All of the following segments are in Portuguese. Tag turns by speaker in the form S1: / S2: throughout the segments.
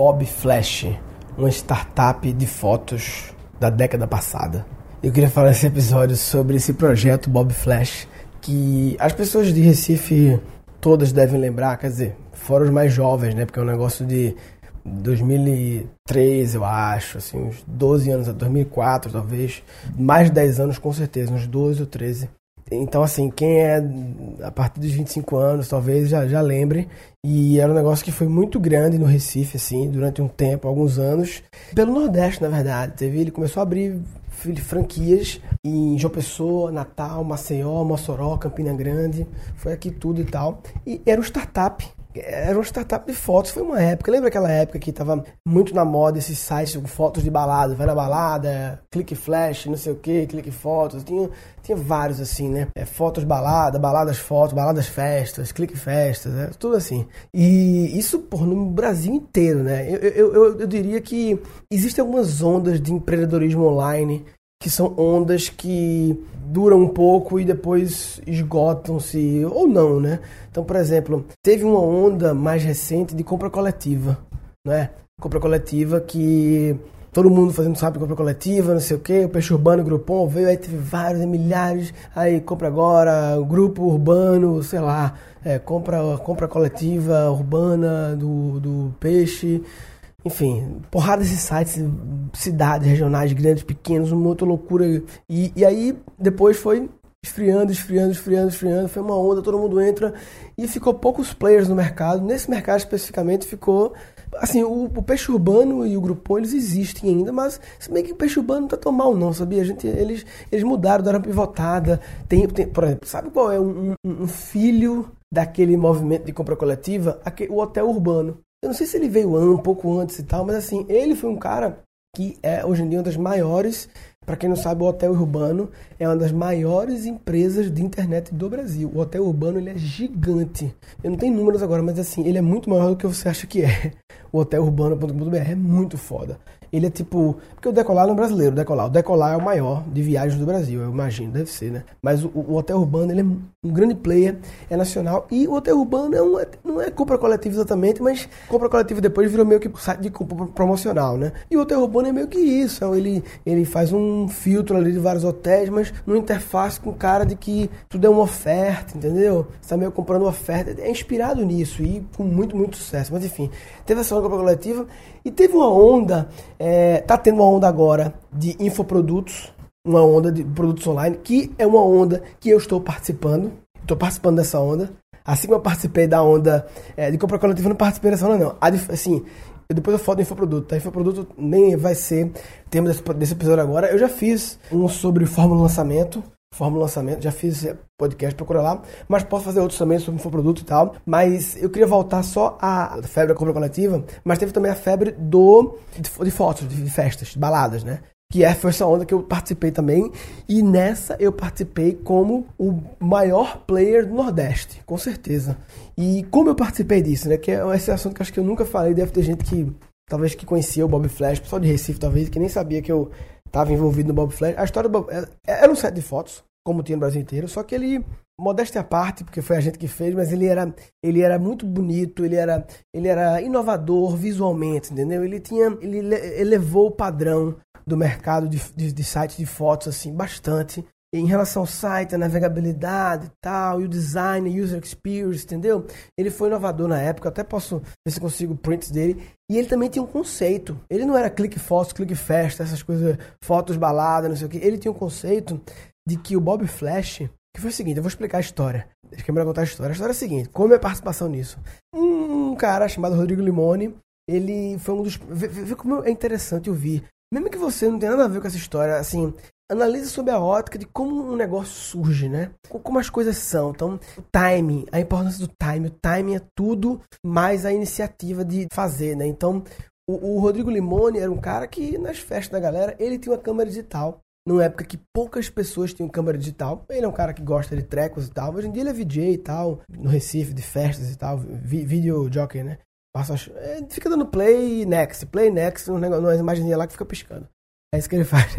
S1: Bob Flash, uma startup de fotos da década passada. Eu queria falar nesse episódio sobre esse projeto Bob Flash, que as pessoas de Recife todas devem lembrar, quer dizer, fora os mais jovens, né? Porque é um negócio de 2003, eu acho, assim, uns 12 anos, 2004 talvez, mais de 10 anos com certeza, uns 12 ou 13. Então, assim, quem é a partir dos 25 anos, talvez já, já lembre. E era um negócio que foi muito grande no Recife, assim, durante um tempo, alguns anos. Pelo Nordeste, na verdade. Teve, ele começou a abrir franquias em João Pessoa, Natal, Maceió, Mossoró, Campina Grande. Foi aqui tudo e tal. E era um startup era uma startup de fotos, foi uma época, lembra aquela época que tava muito na moda esses sites com fotos de balada, vai na balada, clique flash, não sei o que, clique fotos, tinha, tinha vários assim, né? É, fotos balada, baladas fotos, baladas festas, clique festas, é, tudo assim. E isso, por no Brasil inteiro, né? Eu, eu, eu, eu diria que existem algumas ondas de empreendedorismo online que são ondas que duram um pouco e depois esgotam-se ou não, né? Então, por exemplo, teve uma onda mais recente de compra coletiva, né? Compra coletiva que todo mundo fazendo sabe compra coletiva, não sei o que, o Peixe Urbano, o Groupon veio, aí teve vários, milhares, aí compra agora, grupo urbano, sei lá, é, compra, compra coletiva urbana do, do Peixe, enfim, porrada de sites, cidades regionais, grandes, pequenos, uma outra loucura. E, e aí depois foi esfriando, esfriando, esfriando, esfriando. Foi uma onda, todo mundo entra e ficou poucos players no mercado. Nesse mercado especificamente ficou. Assim, o, o peixe urbano e o grupo eles existem ainda, mas se bem que o peixe urbano não tá tão mal, não, sabia? A gente, eles, eles mudaram, deram uma pivotada. Tem, tem, por exemplo, sabe qual é um, um, um filho daquele movimento de compra coletiva? Aquele, o hotel urbano. Eu não sei se ele veio um pouco antes e tal, mas assim, ele foi um cara que é hoje em dia uma das maiores, para quem não sabe, o Hotel Urbano é uma das maiores empresas de internet do Brasil. O Hotel Urbano ele é gigante. Eu não tenho números agora, mas assim, ele é muito maior do que você acha que é. O hotelurbano.com.br é muito foda. Ele é tipo. Porque o Decolar não é brasileiro, o Decolar. O Decolar é o maior de viagens do Brasil, eu imagino, deve ser, né? Mas o, o Hotel Urbano, ele é um grande player, é nacional. E o Hotel Urbano é um, não é compra coletiva exatamente, mas compra coletiva depois virou meio que site de compra promocional, né? E o Hotel Urbano é meio que isso. É ele, ele faz um filtro ali de vários hotéis, mas numa interface com cara de que tudo é uma oferta, entendeu? Você tá meio comprando uma oferta. É inspirado nisso e com muito, muito sucesso. Mas enfim, teve essa compra coletiva e teve uma onda, é, tá tendo uma onda agora de infoprodutos, uma onda de produtos online, que é uma onda que eu estou participando. Estou participando dessa onda. Assim como eu participei da onda é, de compra coletiva, eu não participei dessa onda, não. Assim, eu depois eu falo do infoproduto, tá? Infoproduto nem vai ser tema desse, desse episódio agora. Eu já fiz um sobre fórmula lançamento, Fórmula Lançamento, já fiz podcast, procura lá, mas posso fazer outros também sobre infoproduto e tal. Mas eu queria voltar só à febre da compra coletiva, mas teve também a febre do de, fotos, de festas, de baladas, né? Que é, foi essa onda que eu participei também. E nessa eu participei como o maior player do Nordeste, com certeza. E como eu participei disso, né? Que é esse assunto que acho que eu nunca falei, deve ter gente que talvez que conhecia o Bob Flash, pessoal de Recife talvez, que nem sabia que eu estava envolvido no Bob Flash. A história do Bob, é, era um set de fotos, como tinha no Brasil inteiro, só que ele, modéstia à parte, porque foi a gente que fez, mas ele era, ele era muito bonito, ele era, ele era inovador visualmente, entendeu? Ele tinha, ele elevou o padrão do mercado de, de, de sites de fotos, assim, bastante em relação ao site, a navegabilidade e tal, e o design, user experience, entendeu? Ele foi inovador na época, até posso ver se consigo prints dele. E ele também tinha um conceito. Ele não era clique fotos, clique festa, essas coisas, fotos balada, não sei o que. Ele tinha um conceito de que o Bob Flash, que foi o seguinte, eu vou explicar a história. Deixa eu contar a história. A história é a seguinte, como é a participação nisso? Um cara chamado Rodrigo Limone, ele foi um dos... Vê, vê como é interessante ouvir. Mesmo que você não tenha nada a ver com essa história, assim, analise sob a ótica de como um negócio surge, né? Como as coisas são. Então, o timing, a importância do timing. O timing é tudo mais a iniciativa de fazer, né? Então, o, o Rodrigo Limone era um cara que, nas festas da galera, ele tinha uma câmera digital. Numa época que poucas pessoas tinham câmera digital. Ele é um cara que gosta de trecos e tal. Hoje em dia ele é VJ e tal, no Recife, de festas e tal. Vi, video jockey, né? Passa, é, fica dando play next, play next, um negócio, uma imagenzinha lá que fica piscando. É isso que ele faz.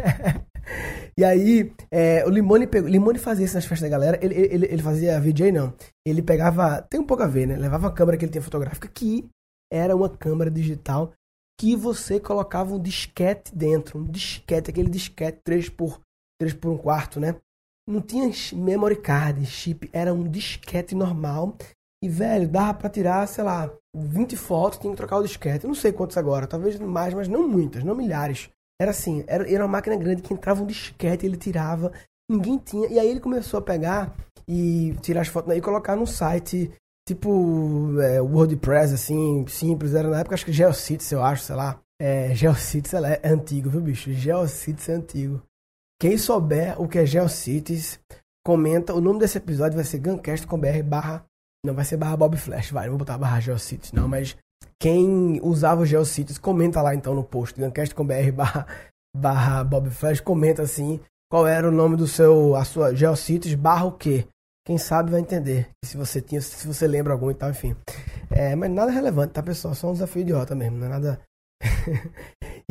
S1: e aí, é, o Limone, pegou, Limone fazia isso nas festas da galera. Ele, ele, ele fazia VJ, não. Ele pegava. Tem um pouco a ver, né? Levava a câmera que ele tinha fotográfica, que era uma câmera digital que você colocava um disquete dentro, um disquete, aquele disquete 3 por 3 por 1 quarto, né? Não tinha memory card, chip, era um disquete normal. E, velho, dava pra tirar, sei lá, 20 fotos, tinha que trocar o disquete. Não sei quantos agora, talvez mais, mas não muitas, não milhares. Era assim, era, era uma máquina grande que entrava um disquete, ele tirava, ninguém tinha. E aí ele começou a pegar e tirar as fotos e colocar no site tipo é, WordPress, assim, simples. Era na época, acho que Geocities, eu acho, sei lá. É, Geocities é antigo, viu, bicho? Geocities é antigo. Quem souber o que é Geocities, comenta. O nome desse episódio vai ser Guncast com BR barra. Não vai ser barra Bob Flash, vai. Não vou botar barra Geocities, não, mas quem usava o Geocities, comenta lá então no post, Guncast com BR barra, barra Bob Flash, comenta assim qual era o nome do seu, a sua Geocities barra o quê? Quem sabe vai entender. Se você tinha, se você lembra algum e tal, enfim. É, mas nada relevante, tá, pessoal? Só um desafio idiota mesmo, não é nada.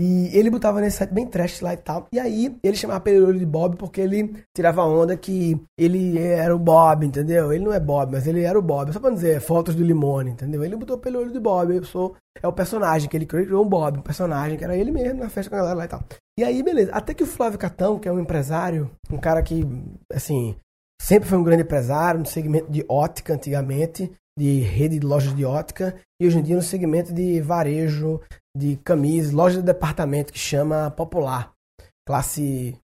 S1: E ele botava nesse site bem trash lá e tal. E aí ele chamava Pelolho de Bob porque ele tirava onda que ele era o Bob, entendeu? Ele não é Bob, mas ele era o Bob. Só pra dizer, fotos do Limone, entendeu? Ele botou Pelolho de Bob. Eu sou, é o personagem que ele criou, um Bob, um personagem que era ele mesmo na festa com a galera lá e tal. E aí, beleza. Até que o Flávio Catão, que é um empresário, um cara que, assim, Sempre foi um grande empresário no segmento de ótica antigamente, de rede de lojas de ótica, e hoje em dia no segmento de varejo, de camisas, loja de departamento que chama Popular. Classe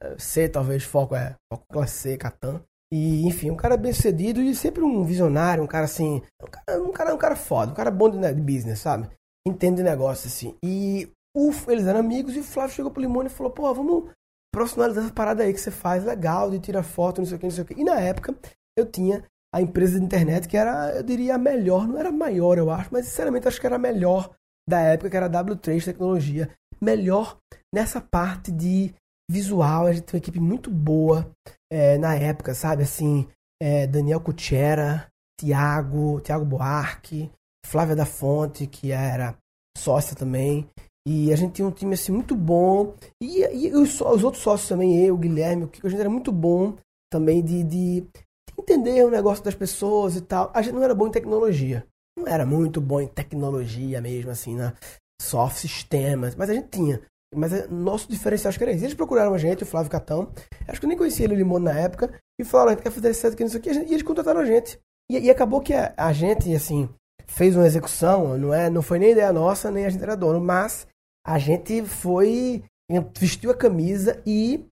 S1: eh, C, talvez, foco é foco classe C, Catan. E, enfim, um cara bem sucedido e sempre um visionário, um cara assim, um cara, um cara, um cara foda, um cara bom de, de business, sabe? Entende de negócio, assim. E o, eles eram amigos e o Flávio chegou pro Limone e falou, pô, vamos profissionalizar essa parada aí que você faz legal, de tirar foto, não sei o que, não sei o que. E na época eu tinha a empresa de internet que era, eu diria, a melhor, não era maior, eu acho, mas sinceramente acho que era a melhor da época, que era a W3 Tecnologia. Melhor nessa parte de visual, a gente tem uma equipe muito boa é, na época, sabe? Assim, é, Daniel Cuchera, Tiago, Tiago Buarque, Flávia da Fonte, que era sócia também. E a gente tinha um time assim muito bom. E, e os, os, outros sócios também, eu, Guilherme, o que a gente era muito bom também de, de, entender o negócio das pessoas e tal. A gente não era bom em tecnologia. Não era muito bom em tecnologia mesmo, assim, na soft sistemas. Mas a gente tinha. Mas é, nosso diferencial acho que era isso. Eles procuraram a gente, o Flávio Catão. Acho que eu nem conhecia ele, o Limão, na época. E falaram, a gente quer fazer esse aqui, não sei o que. E eles contrataram a gente. E, e acabou que a, a, gente, assim, fez uma execução. Não, é, não foi nem ideia nossa, nem a gente era dono. Mas a gente foi, vestiu a camisa e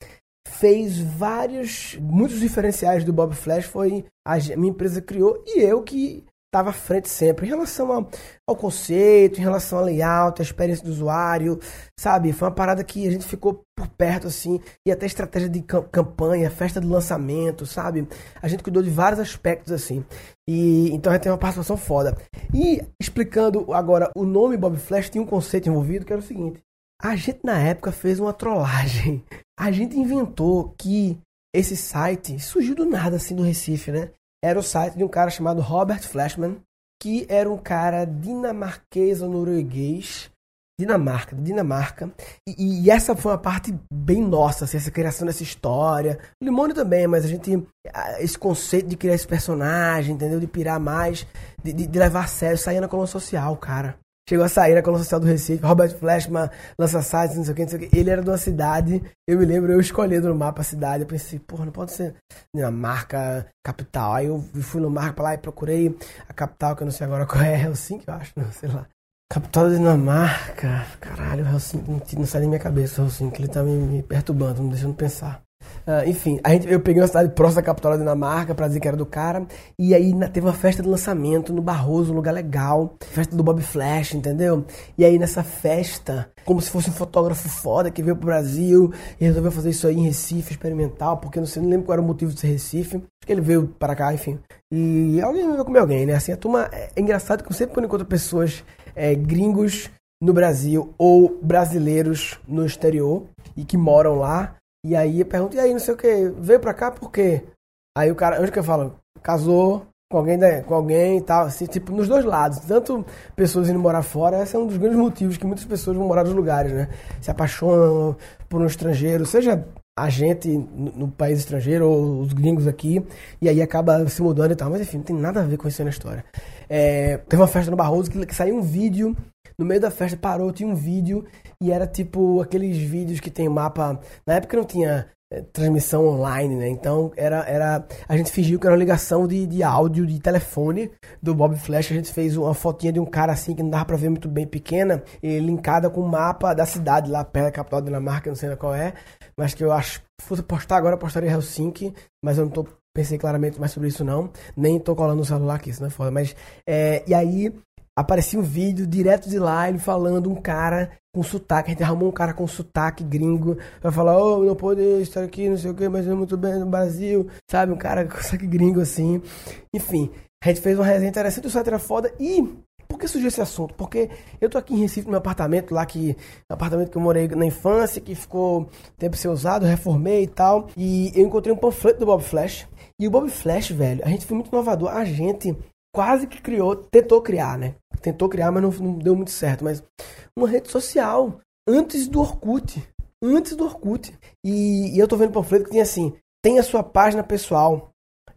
S1: fez vários, muitos diferenciais do Bob Flash foi a minha empresa criou e eu que estava à frente sempre em relação ao, conceito, em relação ao layout, a experiência do usuário, sabe? Foi uma parada que a gente ficou por perto assim e até estratégia de campanha, festa do lançamento, sabe? A gente cuidou de vários aspectos assim. E então a gente tem uma participação foda. E explicando agora o nome Bob Flash tinha um conceito envolvido que era o seguinte: a gente na época fez uma trollagem. A gente inventou que esse site surgiu do nada assim do Recife, né? Era o site de um cara chamado Robert Flashman, que era um cara dinamarquês ou norueguês, Dinamarca, Dinamarca. E, e, essa foi uma parte bem nossa, assim, essa criação dessa história. O Limone também, mas a gente. Esse conceito de criar esse personagem, entendeu? De pirar mais, de, de, de levar a sério, sair na coluna social, cara. Chegou a sair na coluna social do Recife, Robert Flashman lança sites, não sei o que, não sei o que. Ele era de uma cidade, eu me lembro, eu escolhendo no mapa a cidade, eu pensei, porra, não pode ser na marca capital. Aí eu fui no mapa pra lá e procurei a capital, que eu não sei agora qual é, Helsinki, eu acho, não sei lá. Capital da Dinamarca, caralho, Helsinki, não, não sai da minha cabeça, Helsinki, ele tá me, me perturbando, não deixando pensar. Uh, enfim, a gente, eu peguei uma cidade próxima da capital da Dinamarca pra dizer que era do cara. E aí na, teve uma festa de lançamento no Barroso, um lugar legal. Festa do Bob Flash, entendeu? E aí nessa festa, como se fosse um fotógrafo foda que veio pro Brasil e resolveu fazer isso aí em Recife, experimental, porque eu não sei, não lembro qual era o motivo de ser Recife. Acho que ele veio para cá, enfim. E alguém veio comer alguém, né? Assim, a turma. É, é engraçado que sempre quando encontro pessoas é, gringos no Brasil ou brasileiros no exterior e que moram lá e aí eu pergunto, e aí, não sei o que, veio pra cá por quê? Aí o cara, onde que eu falo? Casou com alguém, né, com alguém e tal, assim, tipo, nos dois lados. Tanto pessoas indo morar fora, esse é um dos grandes motivos que muitas pessoas vão morar nos lugares, né? Se apaixonam por um estrangeiro, seja a gente no, no país estrangeiro ou os gringos aqui, e aí acaba se mudando e tal. Mas enfim, não tem nada a ver com isso na história. É, teve uma festa no Barroso que, que saiu um vídeo no meio da festa parou, tinha um vídeo e era tipo aqueles vídeos que tem mapa. Na época não tinha é, transmissão online, né? Então era, era a gente fingiu que era uma ligação de, de áudio de telefone do Bob Flash. A gente fez uma fotinha de um cara assim que não dava para ver muito bem, pequena, e linkada com o mapa da cidade lá perto da capital da Dinamarca, não sei qual é, mas que eu acho se fosse postar agora, eu postaria Helsinki, mas eu não tô pensei claramente mais sobre isso não, nem tô colando no celular aqui, isso não é foda, mas é, e aí aparecia um vídeo direto de lá, ele falando um cara com sotaque, a gente arrumou um cara com sotaque gringo, pra falar, oh, não pode estar aqui, não sei o que, mas é muito bem no Brasil, sabe, um cara com sotaque gringo assim, enfim, a gente fez uma resenha interessante, o site era foda, e por que surgiu esse assunto? Porque eu tô aqui em Recife, no meu apartamento, lá que. Um apartamento que eu morei na infância, que ficou tempo sem usado, reformei e tal. E eu encontrei um panfleto do Bob Flash. E o Bob Flash, velho, a gente foi muito inovador. A gente quase que criou, tentou criar, né? Tentou criar, mas não, não deu muito certo. Mas uma rede social antes do Orkut. Antes do Orkut. E, e eu tô vendo o panfleto que tinha assim: tem a sua página pessoal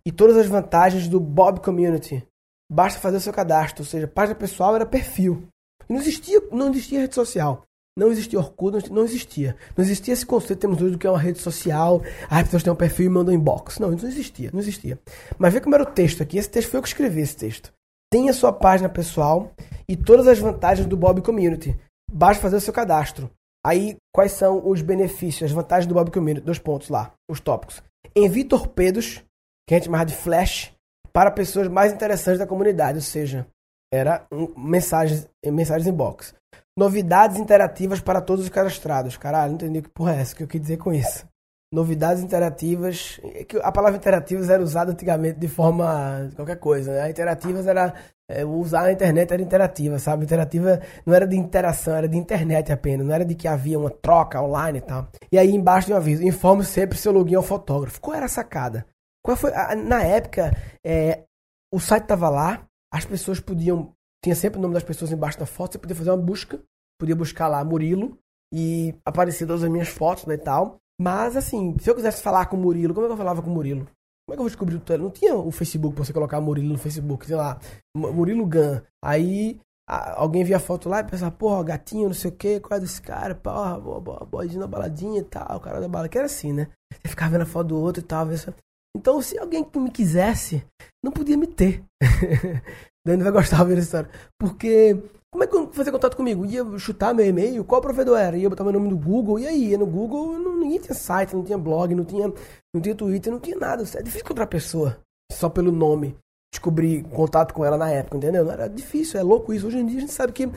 S1: e todas as vantagens do Bob Community. Basta fazer o seu cadastro, ou seja, página pessoal era perfil. E não existia, não existia rede social. Não existia Orkut, não existia. Não existia esse conceito que temos hoje do que é uma rede social. As pessoas têm um perfil e mandam inbox. Não, isso não existia, não existia. Mas vê como era o texto aqui. Esse texto foi eu que escrevi esse texto. Tenha sua página pessoal e todas as vantagens do Bob Community. Basta fazer o seu cadastro. Aí, quais são os benefícios, as vantagens do Bob Community? Dois pontos lá, os tópicos. Envie torpedos, que a gente chama de flash, para pessoas mais interessantes da comunidade, ou seja, era um, mensagens, mensagens inbox. Novidades interativas para todos os cadastrados. Caralho, não entendi o que porra é essa, que eu quis dizer com isso. Novidades interativas. É a palavra interativas era usada antigamente de forma. qualquer coisa. Né? Interativas era. É, usar a internet era interativa, sabe? Interativa não era de interação, era de internet apenas. Não era de que havia uma troca online e tal. E aí embaixo de um aviso: informe sempre seu login ao fotógrafo. Qual era a sacada? Qual foi? Na época, é, o site estava lá, as pessoas podiam. Tinha sempre o nome das pessoas embaixo da foto, você podia fazer uma busca, podia buscar lá Murilo e aparecer todas as minhas fotos né, e tal. Mas assim, se eu quisesse falar com o Murilo, como é que eu falava com o Murilo? Como é que eu vou descobrir o Não tinha o Facebook pra você colocar Murilo no Facebook, sei lá, Murilo Gun. Aí a, alguém via a foto lá e pensava, porra, gatinho, não sei o que, qual é desse cara, porra, boidinho na baladinha e tal, o cara da bala, que era assim, né? Você ficava vendo a foto do outro e tal, ver então, se alguém me quisesse, não podia me ter. Dani vai gostar de ver essa história. Porque, como é que eu fazer contato comigo? Ia chutar meu e-mail? Qual provedor era? Ia botar meu nome no Google? E aí? No Google, não, ninguém tinha site, não tinha blog, não tinha, não tinha Twitter, não tinha nada. É difícil encontrar pessoa só pelo nome. Descobrir contato com ela na época, entendeu? Era difícil, é louco isso. Hoje em dia a gente sabe que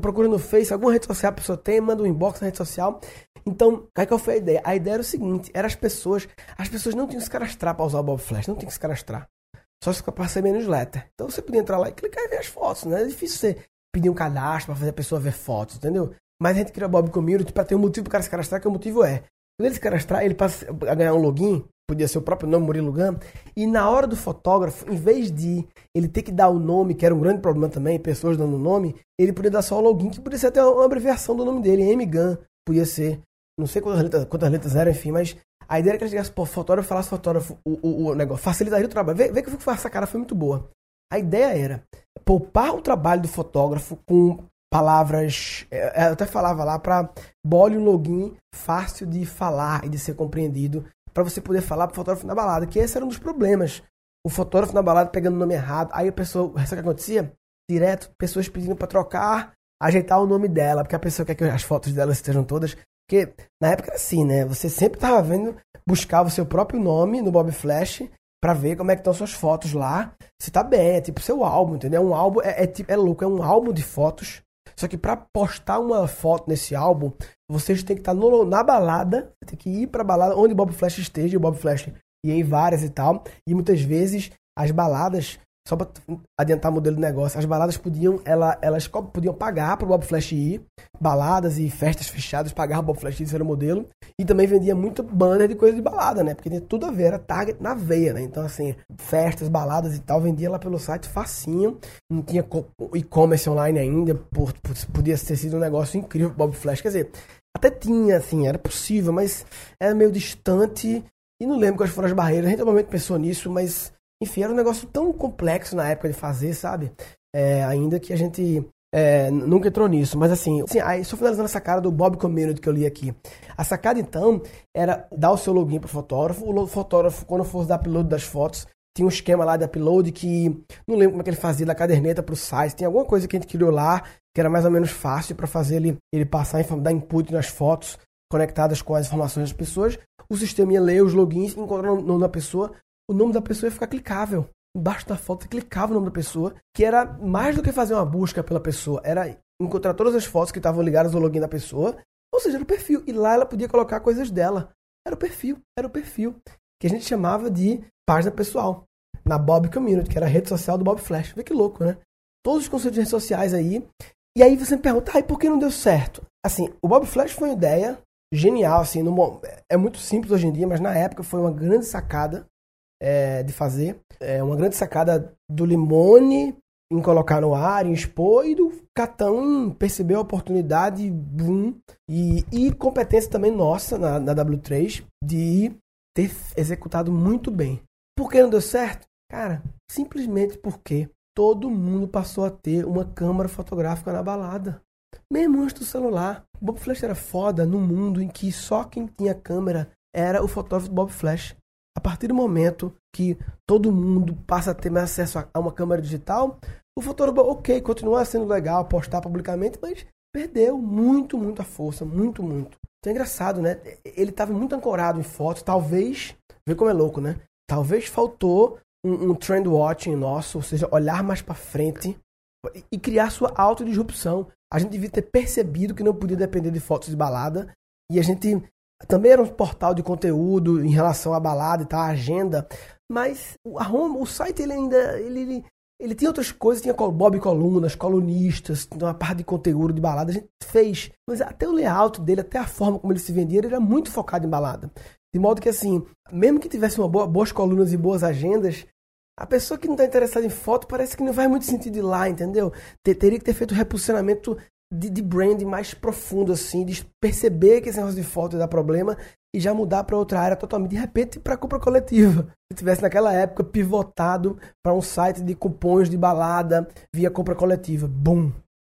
S1: procura no Face, alguma rede social a pessoa tem, manda um inbox na rede social. Então, qual foi a ideia? A ideia era o seguinte, era as pessoas, as pessoas não tinham que se cadastrar para usar o Bob Flash, não tinham que se cadastrar. Só se para receber newsletter. Então você podia entrar lá e clicar e ver as fotos, né? É difícil você pedir um cadastro para fazer a pessoa ver fotos, entendeu? Mas a gente criou o Bob Community para ter um motivo para o cara se cadastrar, que o motivo é, quando ele se cadastrar, ele passa a ganhar um login, podia ser o próprio nome, Murilo Gam, e na hora do fotógrafo, em vez de ele ter que dar o nome, que era um grande problema também, pessoas dando nome, ele podia dar só o login, que podia ser até uma abreviação do nome dele, M-Gun, podia ser não sei quantas letras, quantas letras eram, enfim, mas a ideia era que ele chegasse, pô, fotógrafo, falasse fotógrafo, o, o, o negócio, facilitaria o trabalho. Vê, vê que essa cara foi muito boa. A ideia era poupar o trabalho do fotógrafo com palavras. É, é, eu até falava lá para bole um login fácil de falar e de ser compreendido, para você poder falar pro fotógrafo na balada, que esse era um dos problemas. O fotógrafo na balada pegando o nome errado, aí a pessoa, sabe o que acontecia? Direto, pessoas pedindo para trocar, ajeitar o nome dela, porque a pessoa quer que as fotos dela estejam todas porque na época era assim, né? Você sempre tava vendo, buscava o seu próprio nome no Bob Flash para ver como é que estão suas fotos lá. Se tá bem, é tipo seu álbum, entendeu? Um álbum é, é, é louco, é um álbum de fotos. Só que para postar uma foto nesse álbum, vocês têm que estar tá no, na balada, tem que ir pra balada onde o Bob Flash esteja, o Bob Flash ia em várias e tal. E muitas vezes as baladas só para adiantar o modelo de negócio, as baladas podiam, ela, elas podiam pagar para o Bob Flash ir, baladas e festas fechadas, pagar o Bob Flash ir, ser o modelo, e também vendia muito banner de coisa de balada, né? Porque tinha tudo a ver, era target na veia, né? Então, assim, festas, baladas e tal, vendia lá pelo site facinho, não tinha e-commerce online ainda, por, por, podia ter sido um negócio incrível pro Bob Flash, quer dizer, até tinha, assim, era possível, mas era meio distante, e não lembro quais foram as barreiras, a gente normalmente pensou nisso, mas enfim, era um negócio tão complexo na época de fazer, sabe? É, ainda que a gente é, nunca entrou nisso. Mas assim, assim, aí só finalizando a sacada do Bob Community que eu li aqui. A sacada, então, era dar o seu login pro fotógrafo. O fotógrafo, quando fosse dar upload das fotos, tinha um esquema lá de upload que não lembro como é que ele fazia da caderneta para o site. Tem alguma coisa que a gente criou lá que era mais ou menos fácil para fazer ele, ele passar, dar input nas fotos conectadas com as informações das pessoas. O sistema ia ler os logins, encontrar o nome da pessoa, o nome da pessoa ia ficar clicável. Embaixo da foto você clicava o nome da pessoa, que era mais do que fazer uma busca pela pessoa, era encontrar todas as fotos que estavam ligadas ao login da pessoa, ou seja, era o perfil. E lá ela podia colocar coisas dela. Era o perfil, era o perfil. Que a gente chamava de página pessoal. Na Bob Community, que era a rede social do Bob Flash. Vê que louco, né? Todos os conceitos de redes sociais aí. E aí você me pergunta, ah, e por que não deu certo? Assim, o Bob Flash foi uma ideia genial, assim, no, é muito simples hoje em dia, mas na época foi uma grande sacada é, de fazer. É uma grande sacada do Limone em colocar no ar, em expor, e do Catão em perceber a oportunidade, boom, e, e competência também nossa na, na W3 de ter executado muito bem. Por que não deu certo? Cara, simplesmente porque todo mundo passou a ter uma câmera fotográfica na balada. Mesmo antes do celular. Bob Flash era foda no mundo em que só quem tinha câmera era o fotógrafo Bob Flash. A partir do momento que todo mundo passa a ter mais acesso a uma câmera digital, o fotógrafo, ok, continua sendo legal postar publicamente, mas perdeu muito, muito a força, muito, muito. Então é engraçado, né? Ele estava muito ancorado em fotos, talvez, vê como é louco, né? Talvez faltou um, um trend watching nosso, ou seja, olhar mais para frente e criar sua autodisrupção. A gente devia ter percebido que não podia depender de fotos de balada e a gente também era um portal de conteúdo em relação à balada e tal, a agenda, mas o, Roma, o site ele ainda ele, ele, ele tinha outras coisas, tinha Bob Colunas, colunistas, uma parte de conteúdo de balada, a gente fez, mas até o layout dele, até a forma como ele se vendia, ele era muito focado em balada. De modo que assim, mesmo que tivesse uma boa, boas colunas e boas agendas, a pessoa que não está interessada em foto parece que não faz muito sentido ir lá, entendeu? Teria que ter feito o reposicionamento de, de brand mais profundo, assim, de perceber que esse negócio de foto dá problema e já mudar para outra área totalmente, de repente, para compra coletiva. Se tivesse naquela época pivotado para um site de cupons de balada via compra coletiva. Bum!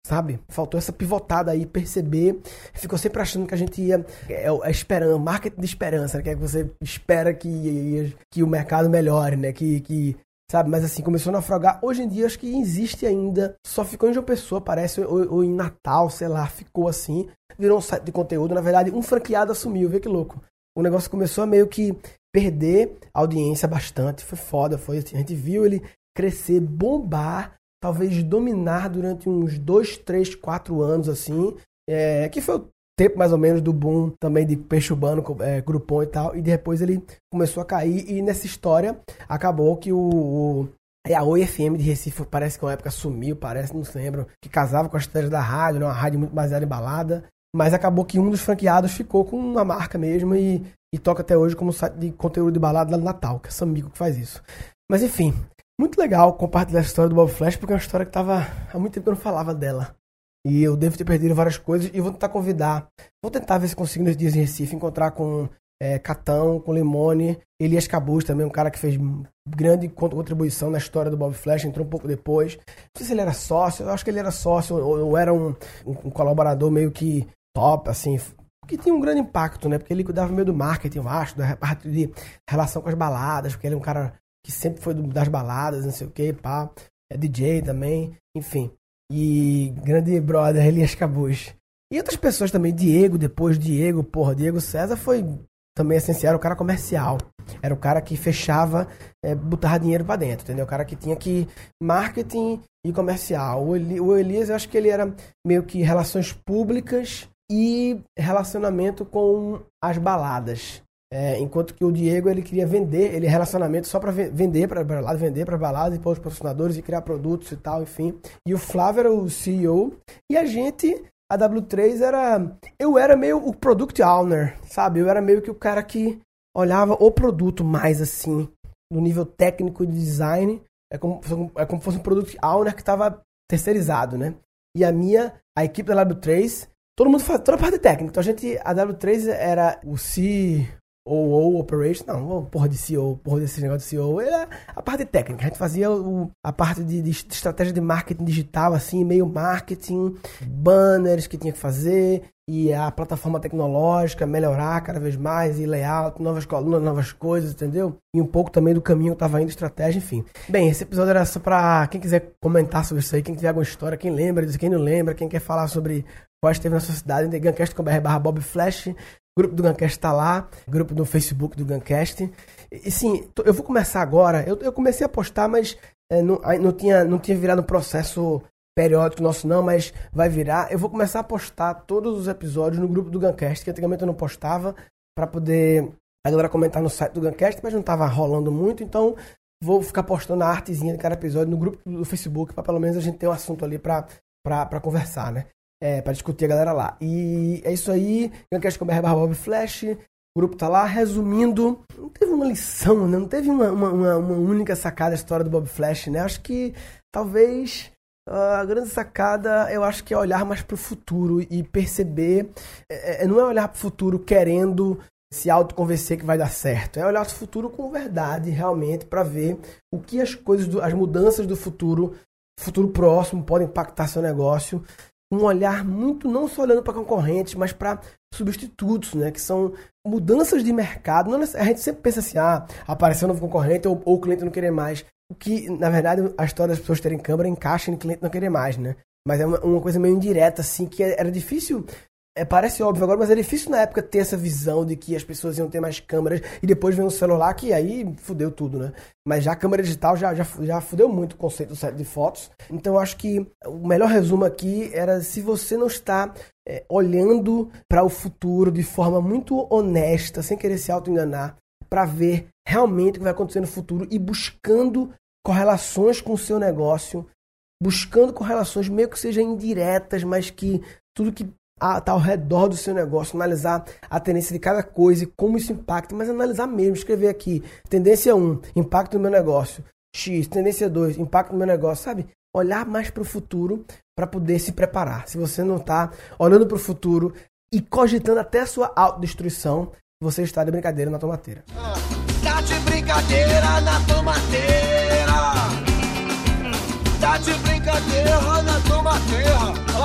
S1: Sabe? Faltou essa pivotada aí, perceber. Ficou sempre achando que a gente ia. É, é esperança, marketing de esperança, né? que é que você espera que, que o mercado melhore, né? Que, que sabe? Mas assim, começou a naufragar. Hoje em dia, acho que existe ainda. Só ficou em João Pessoa, parece, ou, ou, em Natal, sei lá, ficou assim. Virou um site de conteúdo. Na verdade, um franqueado assumiu, vê que louco. O negócio começou a meio que perder audiência bastante. Foi foda, foi assim. A gente viu ele crescer, bombar, talvez dominar durante uns dois, três, quatro anos, assim. É, que foi o tempo mais ou menos do boom também de peixe urbano, é, grupom e tal, e depois ele começou a cair, e nessa história acabou que o, o é a Oi FM de Recife parece que uma época sumiu, parece, não lembro, que casava com as estrelas da rádio, né, uma rádio muito baseada em balada, mas acabou que um dos franqueados ficou com uma marca mesmo e, e toca até hoje como site de conteúdo de balada lá no Natal, que é Samigo que faz isso. Mas enfim, muito legal compartilhar a história do Bob Flash, porque é uma história que tava há muito tempo que eu não falava dela. E eu devo ter perdido várias coisas e vou tentar convidar. Vou tentar ver se consigo nos dias em Recife encontrar com é, Catão, com Limone, Elias Cabuz também, um cara que fez grande contribuição na história do Bob Flash, entrou um pouco depois. Não sei se ele era sócio, eu acho que ele era sócio ou, ou era um, um, colaborador meio que top, assim, que tinha um grande impacto, né? Porque ele cuidava meio do marketing, eu acho, da parte de relação com as baladas, porque ele é um cara que sempre foi das baladas, não sei o que, pá. É DJ também, enfim e grande brother Elias Cabuz. E outras pessoas também, Diego, depois Diego, porra, Diego César foi também essencial, era o cara comercial. Era o cara que fechava, é, botava dinheiro para dentro, entendeu? O cara que tinha que marketing e comercial. O, Eli, o Elias, eu acho que ele era meio que relações públicas e relacionamento com as baladas. É, enquanto que o Diego ele queria vender, ele relacionamento só para vender para balada, vender para balada e para os patrocinadores e criar produtos e tal, enfim. E o Flávio era o CEO e a gente, a W3 era, eu era meio o product owner, sabe? Eu era meio que o cara que olhava o produto mais assim, no nível técnico de design, é como, é como se fosse um product owner que estava terceirizado, né? E a minha, a equipe da W3, todo mundo faz toda a parte técnica. Então a gente, a W3 era o C ou, ou operation, não, porra de CEO, porra desse negócio de CEO, era a parte técnica. A gente fazia o, a parte de, de, estratégia de marketing digital, assim, meio marketing, banners que tinha que fazer, e a plataforma tecnológica melhorar cada vez mais, e layout, novas colunas, novas coisas, entendeu? E um pouco também do caminho que tava indo, estratégia, enfim. Bem, esse episódio era só pra quem quiser comentar sobre isso aí, quem tiver alguma história, quem lembra, quem não lembra, quem quer falar sobre quais teve na sua cidade, guncast.com.br barra Bob Flash, grupo do Guncast tá lá, grupo do Facebook do Guncast. E sim, eu vou começar agora, eu, eu comecei a postar, mas é, não, não, tinha, não tinha virado um processo periódico nosso não, mas vai virar. Eu vou começar a postar todos os episódios no grupo do Guncast, que antigamente eu não postava, para poder a galera comentar no site do Guncast, mas não estava rolando muito, então vou ficar postando a artezinha de cada episódio no grupo do Facebook, para pelo menos a gente ter um assunto ali para conversar, né? É, para discutir a galera lá. E é isso aí, Guncast.com.br Bob Flash, o grupo tá lá, resumindo, não teve uma lição, né? não teve uma, uma, uma única sacada a história do Bob Flash, né? Acho que talvez a grande sacada, eu acho que é olhar mais para o futuro e perceber. É, é não é olhar para o futuro querendo se autoconvencer que vai dar certo. É olhar para o futuro com verdade, realmente, para ver o que as coisas, do, as mudanças do futuro, futuro próximo, podem impactar seu negócio. Um olhar muito, não só olhando para concorrentes, mas para substitutos, né? Que são mudanças de mercado. Não, a gente sempre pensa assim, ah, apareceu um novo concorrente ou, ou o cliente não querer mais. O que, na verdade, a história das pessoas terem câmera encaixa em cliente não querer mais, né? Mas é uma, uma coisa meio indireta, assim, que era difícil. É, parece óbvio agora, mas era difícil na época ter essa visão de que as pessoas iam ter mais câmeras e depois vem um celular que aí fudeu tudo, né? Mas já a câmera digital já, já, já fudeu muito o conceito do set de fotos. Então eu acho que o melhor resumo aqui era se você não está é, olhando para o futuro de forma muito honesta, sem querer se auto-enganar, para ver realmente o que vai acontecer no futuro e buscando correlações com o seu negócio, buscando correlações meio que sejam indiretas, mas que tudo que está ao redor do seu negócio, analisar a tendência de cada coisa e como isso impacta, mas analisar mesmo, escrever aqui, tendência 1, impacto no meu negócio, X, tendência 2, impacto no meu negócio, sabe? Olhar mais para o futuro para poder se preparar. Se você não está olhando para o futuro e cogitando até a sua autodestruição, você está de brincadeira na tomateira. Tá de brincadeira na tomateira. Tá de brincadeira na tomateira.